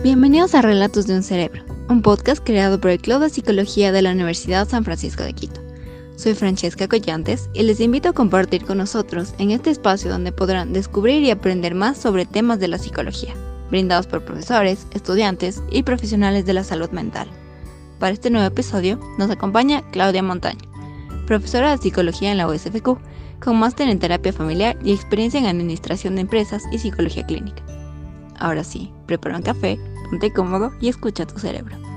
Bienvenidos a Relatos de un Cerebro, un podcast creado por el Club de Psicología de la Universidad San Francisco de Quito. Soy Francesca Collantes y les invito a compartir con nosotros en este espacio donde podrán descubrir y aprender más sobre temas de la psicología, brindados por profesores, estudiantes y profesionales de la salud mental. Para este nuevo episodio nos acompaña Claudia Montaño, profesora de psicología en la USFQ, con máster en terapia familiar y experiencia en administración de empresas y psicología clínica. Ahora sí, prepara un café, ponte cómodo y escucha tu cerebro.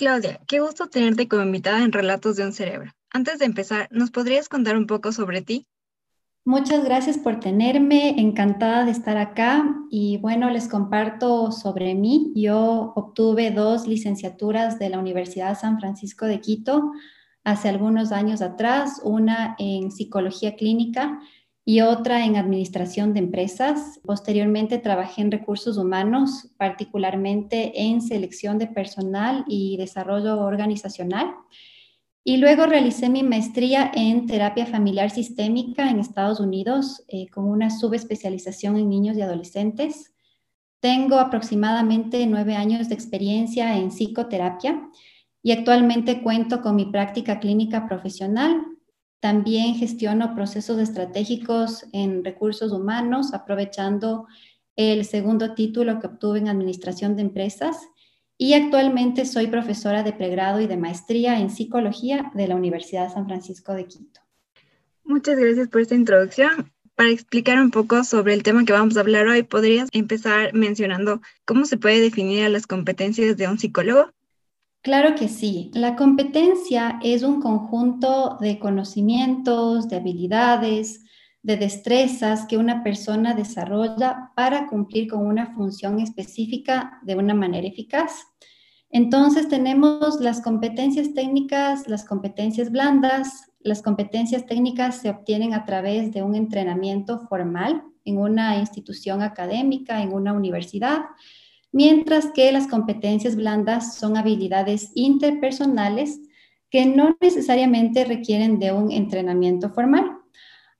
Claudia, qué gusto tenerte como invitada en Relatos de un Cerebro. Antes de empezar, ¿nos podrías contar un poco sobre ti? Muchas gracias por tenerme, encantada de estar acá y bueno, les comparto sobre mí. Yo obtuve dos licenciaturas de la Universidad San Francisco de Quito hace algunos años atrás, una en psicología clínica y otra en administración de empresas. Posteriormente trabajé en recursos humanos, particularmente en selección de personal y desarrollo organizacional. Y luego realicé mi maestría en terapia familiar sistémica en Estados Unidos eh, con una subespecialización en niños y adolescentes. Tengo aproximadamente nueve años de experiencia en psicoterapia y actualmente cuento con mi práctica clínica profesional también gestiono procesos estratégicos en recursos humanos, aprovechando el segundo título que obtuve en Administración de Empresas. Y actualmente soy profesora de pregrado y de maestría en psicología de la Universidad San Francisco de Quito. Muchas gracias por esta introducción. Para explicar un poco sobre el tema que vamos a hablar hoy, ¿podrías empezar mencionando cómo se puede definir a las competencias de un psicólogo? Claro que sí. La competencia es un conjunto de conocimientos, de habilidades, de destrezas que una persona desarrolla para cumplir con una función específica de una manera eficaz. Entonces tenemos las competencias técnicas, las competencias blandas. Las competencias técnicas se obtienen a través de un entrenamiento formal en una institución académica, en una universidad mientras que las competencias blandas son habilidades interpersonales que no necesariamente requieren de un entrenamiento formal.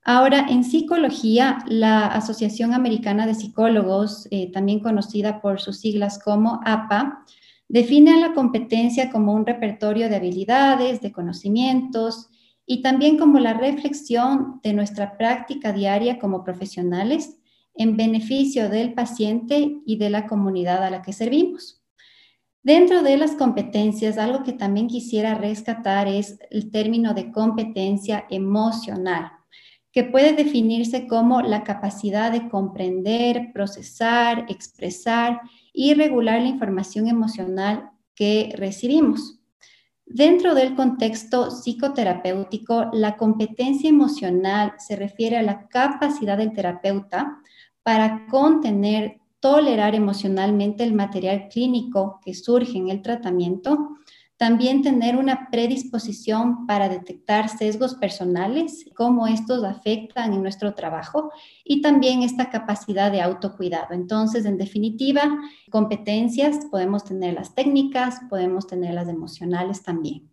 Ahora, en psicología, la Asociación Americana de Psicólogos, eh, también conocida por sus siglas como APA, define a la competencia como un repertorio de habilidades, de conocimientos y también como la reflexión de nuestra práctica diaria como profesionales en beneficio del paciente y de la comunidad a la que servimos. Dentro de las competencias, algo que también quisiera rescatar es el término de competencia emocional, que puede definirse como la capacidad de comprender, procesar, expresar y regular la información emocional que recibimos. Dentro del contexto psicoterapéutico, la competencia emocional se refiere a la capacidad del terapeuta para contener, tolerar emocionalmente el material clínico que surge en el tratamiento, también tener una predisposición para detectar sesgos personales, cómo estos afectan en nuestro trabajo y también esta capacidad de autocuidado. Entonces, en definitiva, competencias, podemos tener las técnicas, podemos tener las emocionales también.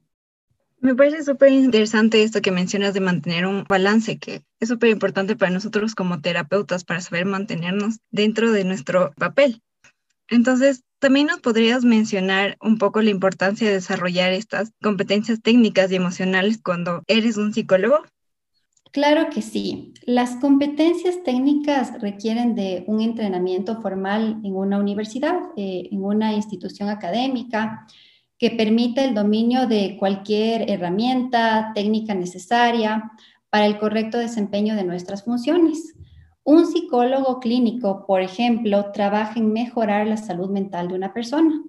Me parece súper interesante esto que mencionas de mantener un balance, que es súper importante para nosotros como terapeutas para saber mantenernos dentro de nuestro papel. Entonces, también nos podrías mencionar un poco la importancia de desarrollar estas competencias técnicas y emocionales cuando eres un psicólogo. Claro que sí. Las competencias técnicas requieren de un entrenamiento formal en una universidad, eh, en una institución académica que permita el dominio de cualquier herramienta técnica necesaria para el correcto desempeño de nuestras funciones. Un psicólogo clínico, por ejemplo, trabaja en mejorar la salud mental de una persona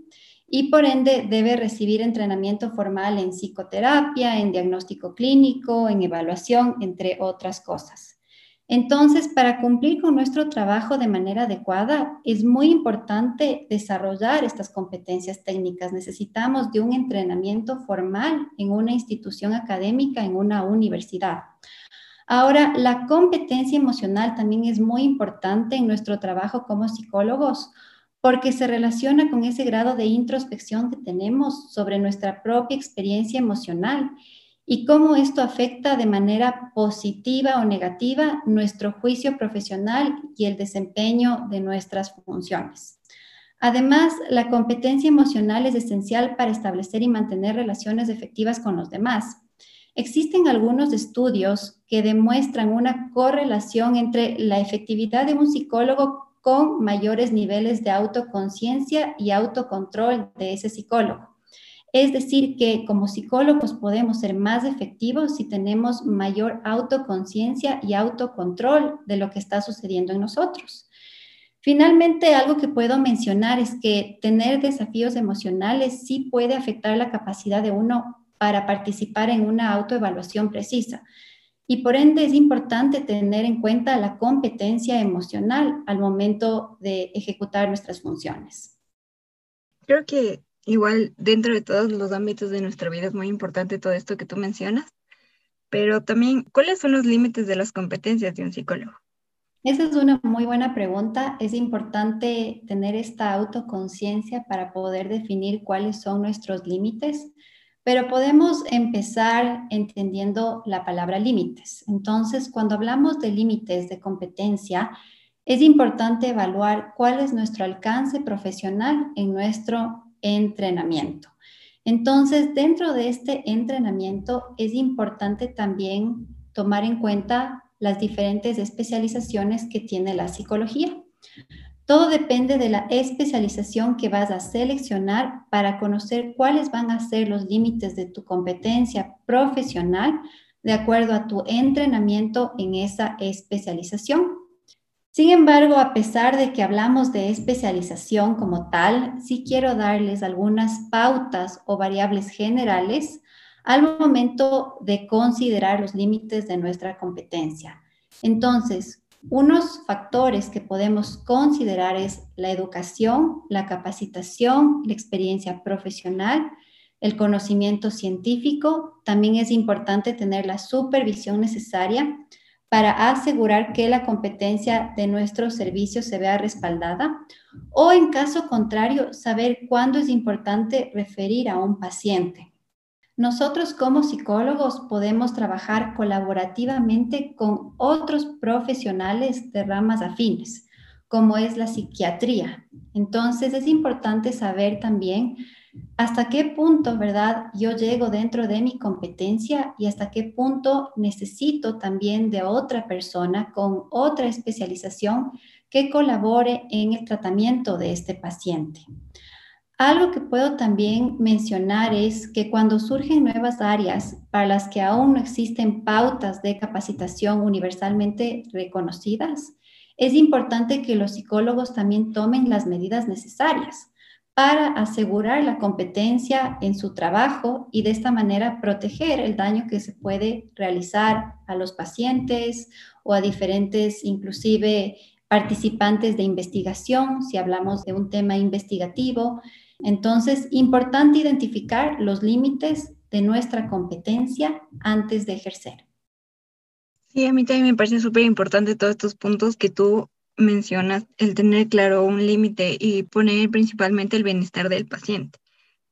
y por ende debe recibir entrenamiento formal en psicoterapia, en diagnóstico clínico, en evaluación, entre otras cosas. Entonces, para cumplir con nuestro trabajo de manera adecuada, es muy importante desarrollar estas competencias técnicas. Necesitamos de un entrenamiento formal en una institución académica, en una universidad. Ahora, la competencia emocional también es muy importante en nuestro trabajo como psicólogos porque se relaciona con ese grado de introspección que tenemos sobre nuestra propia experiencia emocional y cómo esto afecta de manera positiva o negativa nuestro juicio profesional y el desempeño de nuestras funciones. Además, la competencia emocional es esencial para establecer y mantener relaciones efectivas con los demás. Existen algunos estudios que demuestran una correlación entre la efectividad de un psicólogo con mayores niveles de autoconciencia y autocontrol de ese psicólogo. Es decir, que como psicólogos podemos ser más efectivos si tenemos mayor autoconciencia y autocontrol de lo que está sucediendo en nosotros. Finalmente, algo que puedo mencionar es que tener desafíos emocionales sí puede afectar la capacidad de uno para participar en una autoevaluación precisa. Y por ende es importante tener en cuenta la competencia emocional al momento de ejecutar nuestras funciones. Creo que igual dentro de todos los ámbitos de nuestra vida es muy importante todo esto que tú mencionas, pero también, ¿cuáles son los límites de las competencias de un psicólogo? Esa es una muy buena pregunta. Es importante tener esta autoconciencia para poder definir cuáles son nuestros límites, pero podemos empezar entendiendo la palabra límites. Entonces, cuando hablamos de límites de competencia, es importante evaluar cuál es nuestro alcance profesional en nuestro entrenamiento. Entonces, dentro de este entrenamiento es importante también tomar en cuenta las diferentes especializaciones que tiene la psicología. Todo depende de la especialización que vas a seleccionar para conocer cuáles van a ser los límites de tu competencia profesional de acuerdo a tu entrenamiento en esa especialización. Sin embargo, a pesar de que hablamos de especialización como tal, sí quiero darles algunas pautas o variables generales al momento de considerar los límites de nuestra competencia. Entonces, unos factores que podemos considerar es la educación, la capacitación, la experiencia profesional, el conocimiento científico. También es importante tener la supervisión necesaria para asegurar que la competencia de nuestro servicio se vea respaldada o en caso contrario, saber cuándo es importante referir a un paciente. Nosotros como psicólogos podemos trabajar colaborativamente con otros profesionales de ramas afines, como es la psiquiatría. Entonces es importante saber también hasta qué punto, ¿verdad? Yo llego dentro de mi competencia y hasta qué punto necesito también de otra persona con otra especialización que colabore en el tratamiento de este paciente. Algo que puedo también mencionar es que cuando surgen nuevas áreas para las que aún no existen pautas de capacitación universalmente reconocidas, es importante que los psicólogos también tomen las medidas necesarias para asegurar la competencia en su trabajo y de esta manera proteger el daño que se puede realizar a los pacientes o a diferentes, inclusive participantes de investigación, si hablamos de un tema investigativo. Entonces, importante identificar los límites de nuestra competencia antes de ejercer. Sí, a mí también me parece súper importante todos estos puntos que tú mencionas el tener claro un límite y poner principalmente el bienestar del paciente.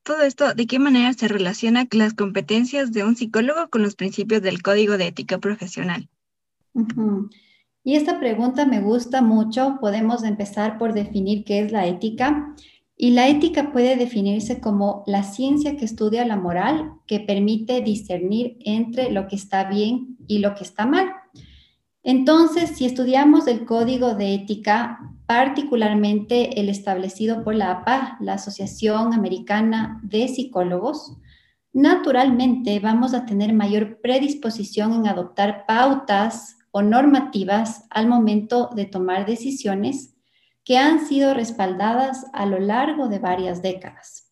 Todo esto, ¿de qué manera se relaciona las competencias de un psicólogo con los principios del código de ética profesional? Y esta pregunta me gusta mucho. Podemos empezar por definir qué es la ética. Y la ética puede definirse como la ciencia que estudia la moral, que permite discernir entre lo que está bien y lo que está mal. Entonces, si estudiamos el código de ética, particularmente el establecido por la APA, la Asociación Americana de Psicólogos, naturalmente vamos a tener mayor predisposición en adoptar pautas o normativas al momento de tomar decisiones que han sido respaldadas a lo largo de varias décadas.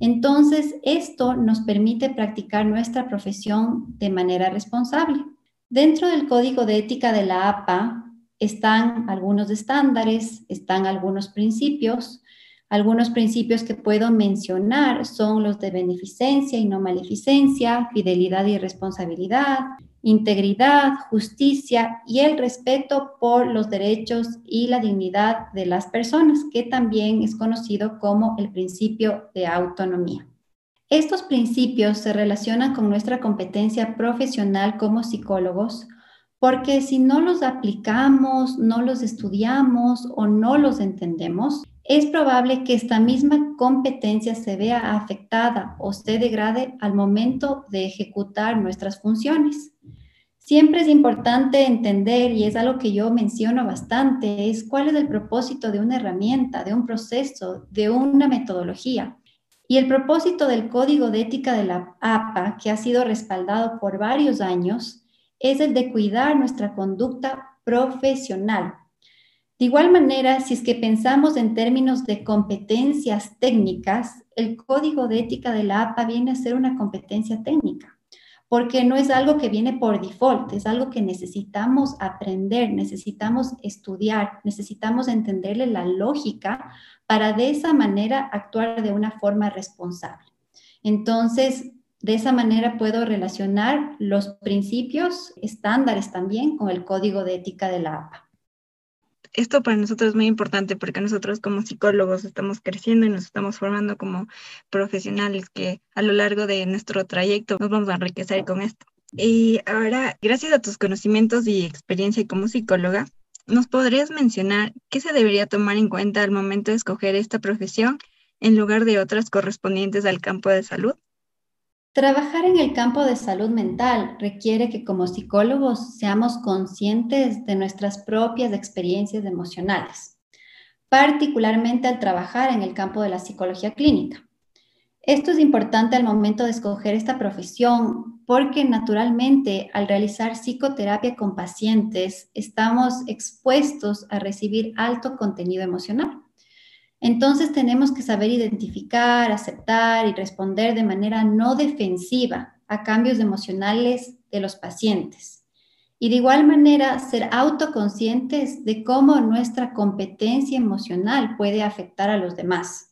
Entonces, esto nos permite practicar nuestra profesión de manera responsable. Dentro del código de ética de la APA están algunos estándares, están algunos principios. Algunos principios que puedo mencionar son los de beneficencia y no maleficencia, fidelidad y responsabilidad, integridad, justicia y el respeto por los derechos y la dignidad de las personas, que también es conocido como el principio de autonomía. Estos principios se relacionan con nuestra competencia profesional como psicólogos, porque si no los aplicamos, no los estudiamos o no los entendemos, es probable que esta misma competencia se vea afectada o se degrade al momento de ejecutar nuestras funciones. Siempre es importante entender, y es algo que yo menciono bastante, es cuál es el propósito de una herramienta, de un proceso, de una metodología. Y el propósito del Código de Ética de la APA, que ha sido respaldado por varios años, es el de cuidar nuestra conducta profesional. De igual manera, si es que pensamos en términos de competencias técnicas, el Código de Ética de la APA viene a ser una competencia técnica porque no es algo que viene por default, es algo que necesitamos aprender, necesitamos estudiar, necesitamos entenderle la lógica para de esa manera actuar de una forma responsable. Entonces, de esa manera puedo relacionar los principios estándares también con el código de ética de la APA esto para nosotros es muy importante porque nosotros como psicólogos estamos creciendo y nos estamos formando como profesionales que a lo largo de nuestro trayecto nos vamos a enriquecer con esto. Y ahora, gracias a tus conocimientos y experiencia como psicóloga, ¿nos podrías mencionar qué se debería tomar en cuenta al momento de escoger esta profesión en lugar de otras correspondientes al campo de salud? Trabajar en el campo de salud mental requiere que como psicólogos seamos conscientes de nuestras propias experiencias emocionales, particularmente al trabajar en el campo de la psicología clínica. Esto es importante al momento de escoger esta profesión porque naturalmente al realizar psicoterapia con pacientes estamos expuestos a recibir alto contenido emocional. Entonces tenemos que saber identificar, aceptar y responder de manera no defensiva a cambios emocionales de los pacientes. Y de igual manera ser autoconscientes de cómo nuestra competencia emocional puede afectar a los demás.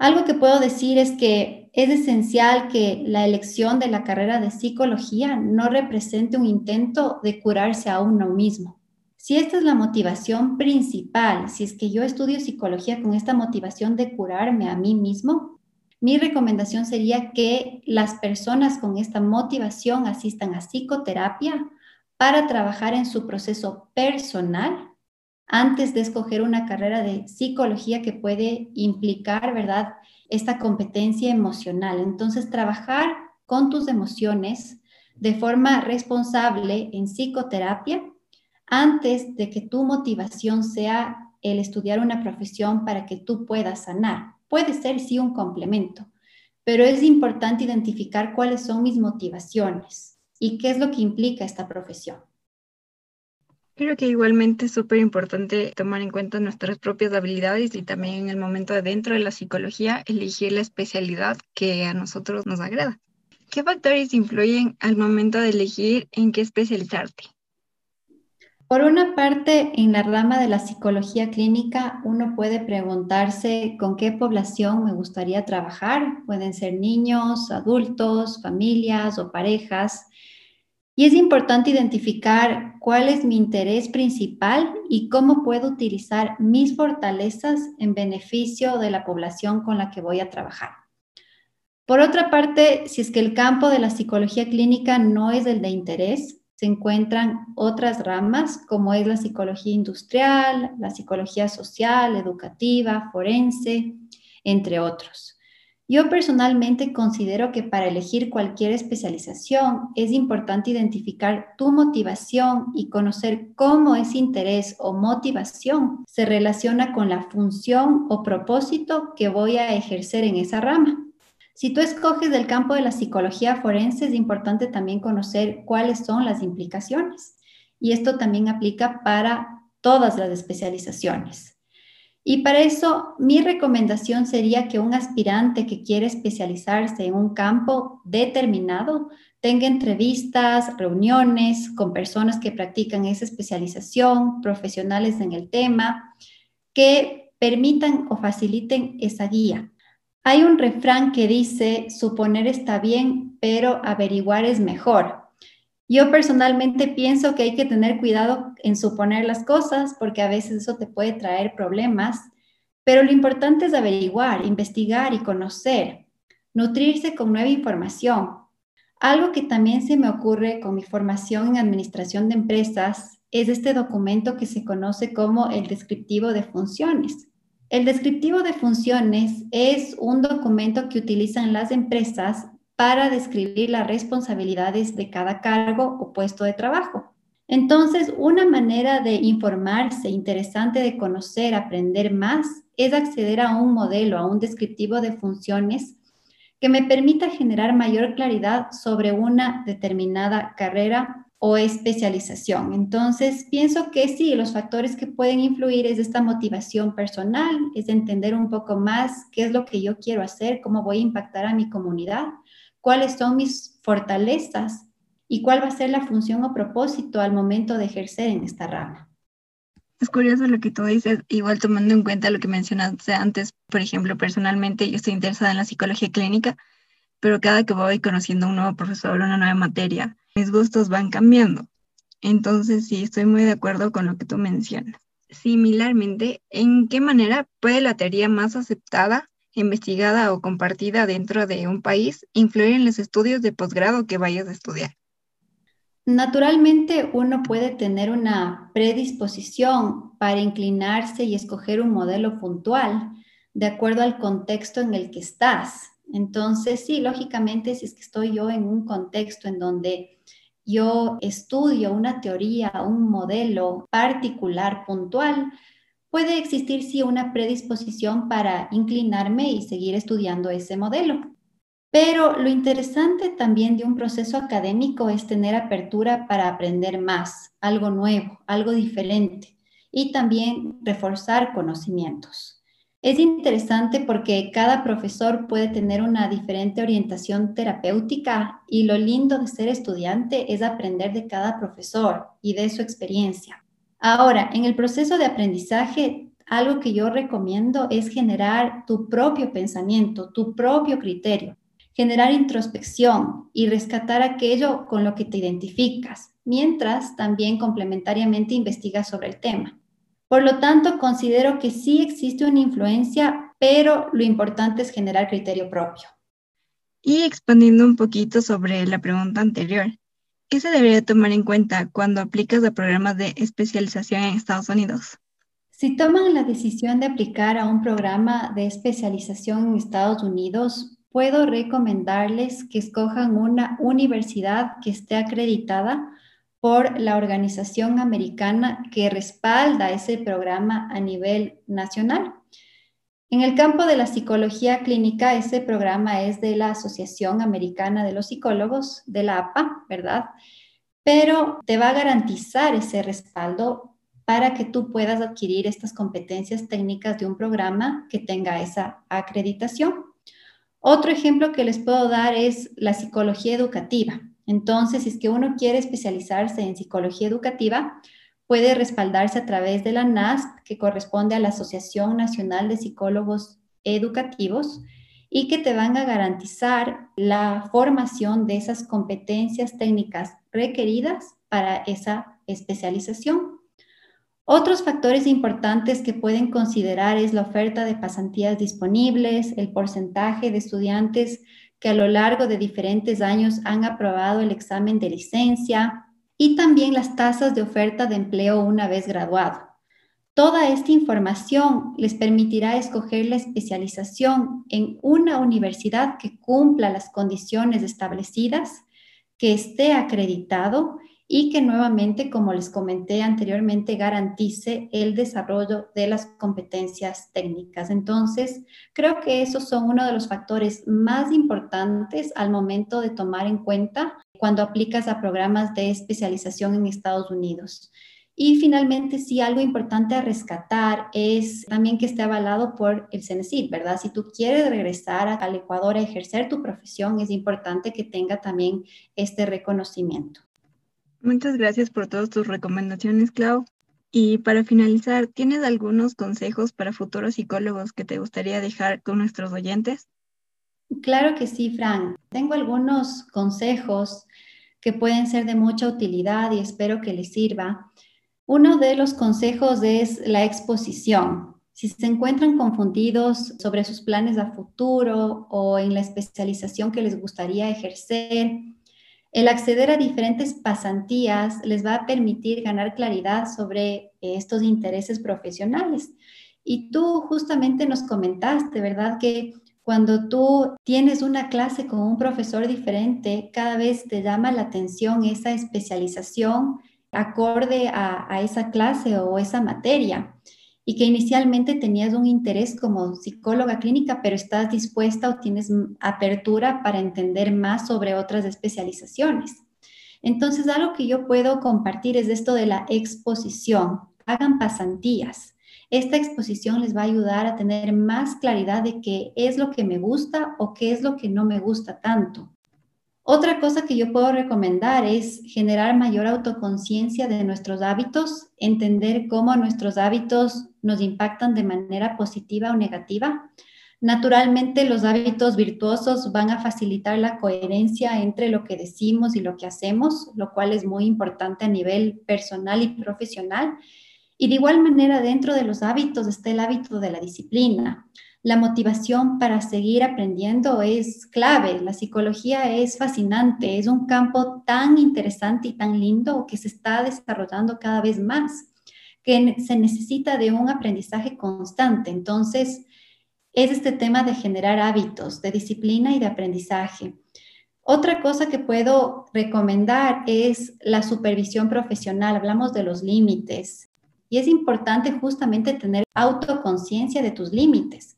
Algo que puedo decir es que es esencial que la elección de la carrera de psicología no represente un intento de curarse a uno mismo. Si esta es la motivación principal, si es que yo estudio psicología con esta motivación de curarme a mí mismo, mi recomendación sería que las personas con esta motivación asistan a psicoterapia para trabajar en su proceso personal antes de escoger una carrera de psicología que puede implicar, ¿verdad?, esta competencia emocional. Entonces, trabajar con tus emociones de forma responsable en psicoterapia antes de que tu motivación sea el estudiar una profesión para que tú puedas sanar. Puede ser sí un complemento, pero es importante identificar cuáles son mis motivaciones y qué es lo que implica esta profesión. Creo que igualmente es súper importante tomar en cuenta nuestras propias habilidades y también en el momento de dentro de la psicología elegir la especialidad que a nosotros nos agrada. ¿Qué factores influyen al momento de elegir en qué especializarte? Por una parte, en la rama de la psicología clínica, uno puede preguntarse con qué población me gustaría trabajar. Pueden ser niños, adultos, familias o parejas. Y es importante identificar cuál es mi interés principal y cómo puedo utilizar mis fortalezas en beneficio de la población con la que voy a trabajar. Por otra parte, si es que el campo de la psicología clínica no es el de interés, se encuentran otras ramas como es la psicología industrial, la psicología social, educativa, forense, entre otros. Yo personalmente considero que para elegir cualquier especialización es importante identificar tu motivación y conocer cómo ese interés o motivación se relaciona con la función o propósito que voy a ejercer en esa rama. Si tú escoges del campo de la psicología forense, es importante también conocer cuáles son las implicaciones. Y esto también aplica para todas las especializaciones. Y para eso, mi recomendación sería que un aspirante que quiere especializarse en un campo determinado tenga entrevistas, reuniones con personas que practican esa especialización, profesionales en el tema, que permitan o faciliten esa guía. Hay un refrán que dice, suponer está bien, pero averiguar es mejor. Yo personalmente pienso que hay que tener cuidado en suponer las cosas porque a veces eso te puede traer problemas, pero lo importante es averiguar, investigar y conocer, nutrirse con nueva información. Algo que también se me ocurre con mi formación en administración de empresas es este documento que se conoce como el descriptivo de funciones. El descriptivo de funciones es un documento que utilizan las empresas para describir las responsabilidades de cada cargo o puesto de trabajo. Entonces, una manera de informarse, interesante de conocer, aprender más, es acceder a un modelo, a un descriptivo de funciones que me permita generar mayor claridad sobre una determinada carrera o especialización. Entonces, pienso que sí, los factores que pueden influir es esta motivación personal, es entender un poco más qué es lo que yo quiero hacer, cómo voy a impactar a mi comunidad, cuáles son mis fortalezas y cuál va a ser la función o propósito al momento de ejercer en esta rama. Es curioso lo que tú dices, igual tomando en cuenta lo que mencionaste antes, por ejemplo, personalmente yo estoy interesada en la psicología clínica, pero cada que voy conociendo un nuevo profesor, una nueva materia, mis gustos van cambiando. Entonces, sí, estoy muy de acuerdo con lo que tú mencionas. Similarmente, ¿en qué manera puede la teoría más aceptada investigada o compartida dentro de un país influir en los estudios de posgrado que vayas a estudiar? Naturalmente uno puede tener una predisposición para inclinarse y escoger un modelo puntual de acuerdo al contexto en el que estás. Entonces, sí, lógicamente, si es que estoy yo en un contexto en donde yo estudio una teoría, un modelo particular, puntual, puede existir sí una predisposición para inclinarme y seguir estudiando ese modelo. Pero lo interesante también de un proceso académico es tener apertura para aprender más, algo nuevo, algo diferente y también reforzar conocimientos. Es interesante porque cada profesor puede tener una diferente orientación terapéutica y lo lindo de ser estudiante es aprender de cada profesor y de su experiencia. Ahora, en el proceso de aprendizaje, algo que yo recomiendo es generar tu propio pensamiento, tu propio criterio, generar introspección y rescatar aquello con lo que te identificas, mientras también complementariamente investigas sobre el tema. Por lo tanto, considero que sí existe una influencia, pero lo importante es generar criterio propio. Y expandiendo un poquito sobre la pregunta anterior, ¿Qué se debería tomar en cuenta cuando aplicas a programas de especialización en Estados Unidos? Si toman la decisión de aplicar a un programa de especialización en Estados Unidos, puedo recomendarles que escojan una universidad que esté acreditada por la organización americana que respalda ese programa a nivel nacional. En el campo de la psicología clínica, ese programa es de la Asociación Americana de los Psicólogos, de la APA, ¿verdad? Pero te va a garantizar ese respaldo para que tú puedas adquirir estas competencias técnicas de un programa que tenga esa acreditación. Otro ejemplo que les puedo dar es la psicología educativa. Entonces, si es que uno quiere especializarse en psicología educativa, puede respaldarse a través de la NASP, que corresponde a la Asociación Nacional de Psicólogos Educativos, y que te van a garantizar la formación de esas competencias técnicas requeridas para esa especialización. Otros factores importantes que pueden considerar es la oferta de pasantías disponibles, el porcentaje de estudiantes que a lo largo de diferentes años han aprobado el examen de licencia, y también las tasas de oferta de empleo una vez graduado. Toda esta información les permitirá escoger la especialización en una universidad que cumpla las condiciones establecidas, que esté acreditado y que nuevamente, como les comenté anteriormente, garantice el desarrollo de las competencias técnicas. Entonces, creo que esos son uno de los factores más importantes al momento de tomar en cuenta cuando aplicas a programas de especialización en Estados Unidos. Y finalmente, sí, algo importante a rescatar es también que esté avalado por el CENESID, ¿verdad? Si tú quieres regresar al Ecuador a ejercer tu profesión, es importante que tenga también este reconocimiento. Muchas gracias por todas tus recomendaciones, Clau. Y para finalizar, ¿tienes algunos consejos para futuros psicólogos que te gustaría dejar con nuestros oyentes? Claro que sí, Fran. Tengo algunos consejos que pueden ser de mucha utilidad y espero que les sirva. Uno de los consejos es la exposición. Si se encuentran confundidos sobre sus planes a futuro o en la especialización que les gustaría ejercer, el acceder a diferentes pasantías les va a permitir ganar claridad sobre estos intereses profesionales. Y tú justamente nos comentaste, ¿verdad? Que cuando tú tienes una clase con un profesor diferente, cada vez te llama la atención esa especialización acorde a, esa clase o esa materia y que inicialmente tenías un interés como psicóloga clínica, pero estás dispuesta o tienes apertura para entender más sobre otras especializaciones. Entonces, algo que yo puedo compartir es esto de la exposición. Hagan pasantías. Esta exposición les va a ayudar a tener más claridad de qué es lo que me gusta o qué es lo que no me gusta tanto. Otra cosa que yo puedo recomendar es generar mayor autoconciencia de nuestros hábitos, entender cómo nuestros hábitos nos impactan de manera positiva o negativa. Naturalmente, los hábitos virtuosos van a facilitar la coherencia entre lo que decimos y lo que hacemos, lo cual es muy importante a nivel personal y profesional. Y de igual manera, dentro de los hábitos está el hábito de la disciplina. La motivación para seguir aprendiendo es clave. La psicología es fascinante, es un campo tan interesante y tan lindo que se está desarrollando cada vez más, que se necesita de un aprendizaje constante. Entonces, es este tema de generar hábitos, de disciplina y de aprendizaje. Otra cosa que puedo recomendar es la supervisión profesional. Hablamos de los límites. Y es importante justamente tener autoconciencia de tus límites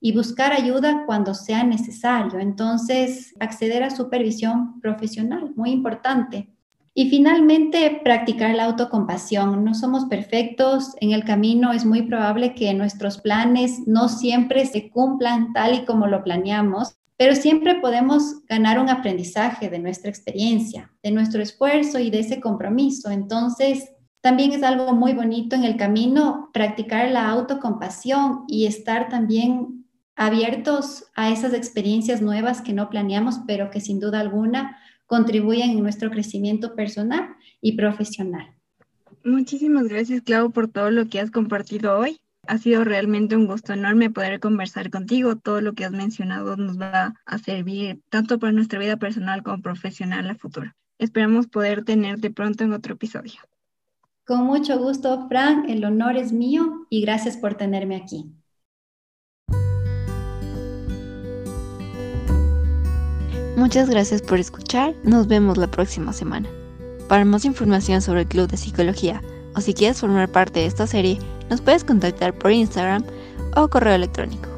y buscar ayuda cuando sea necesario. Entonces, acceder a supervisión profesional, muy importante. Y finalmente, practicar la autocompasión. No somos perfectos, en el camino es muy probable que nuestros planes no siempre se cumplan tal y como lo planeamos, pero siempre podemos ganar un aprendizaje de nuestra experiencia, de nuestro esfuerzo y de ese compromiso. Entonces, también es algo muy bonito en el camino practicar la autocompasión y estar también abiertos a esas experiencias nuevas que no planeamos, pero que sin duda alguna contribuyen en nuestro crecimiento personal y profesional. Muchísimas gracias, Clau, por todo lo que has compartido hoy. Ha sido realmente un gusto enorme poder conversar contigo. Todo lo que has mencionado nos va a servir tanto para nuestra vida personal como profesional a futuro. Esperamos poder tenerte pronto en otro episodio. Con mucho gusto, Fran. El honor es mío y gracias por tenerme aquí. Muchas gracias por escuchar, nos vemos la próxima semana. Para más información sobre el Club de Psicología o si quieres formar parte de esta serie, nos puedes contactar por Instagram o correo electrónico.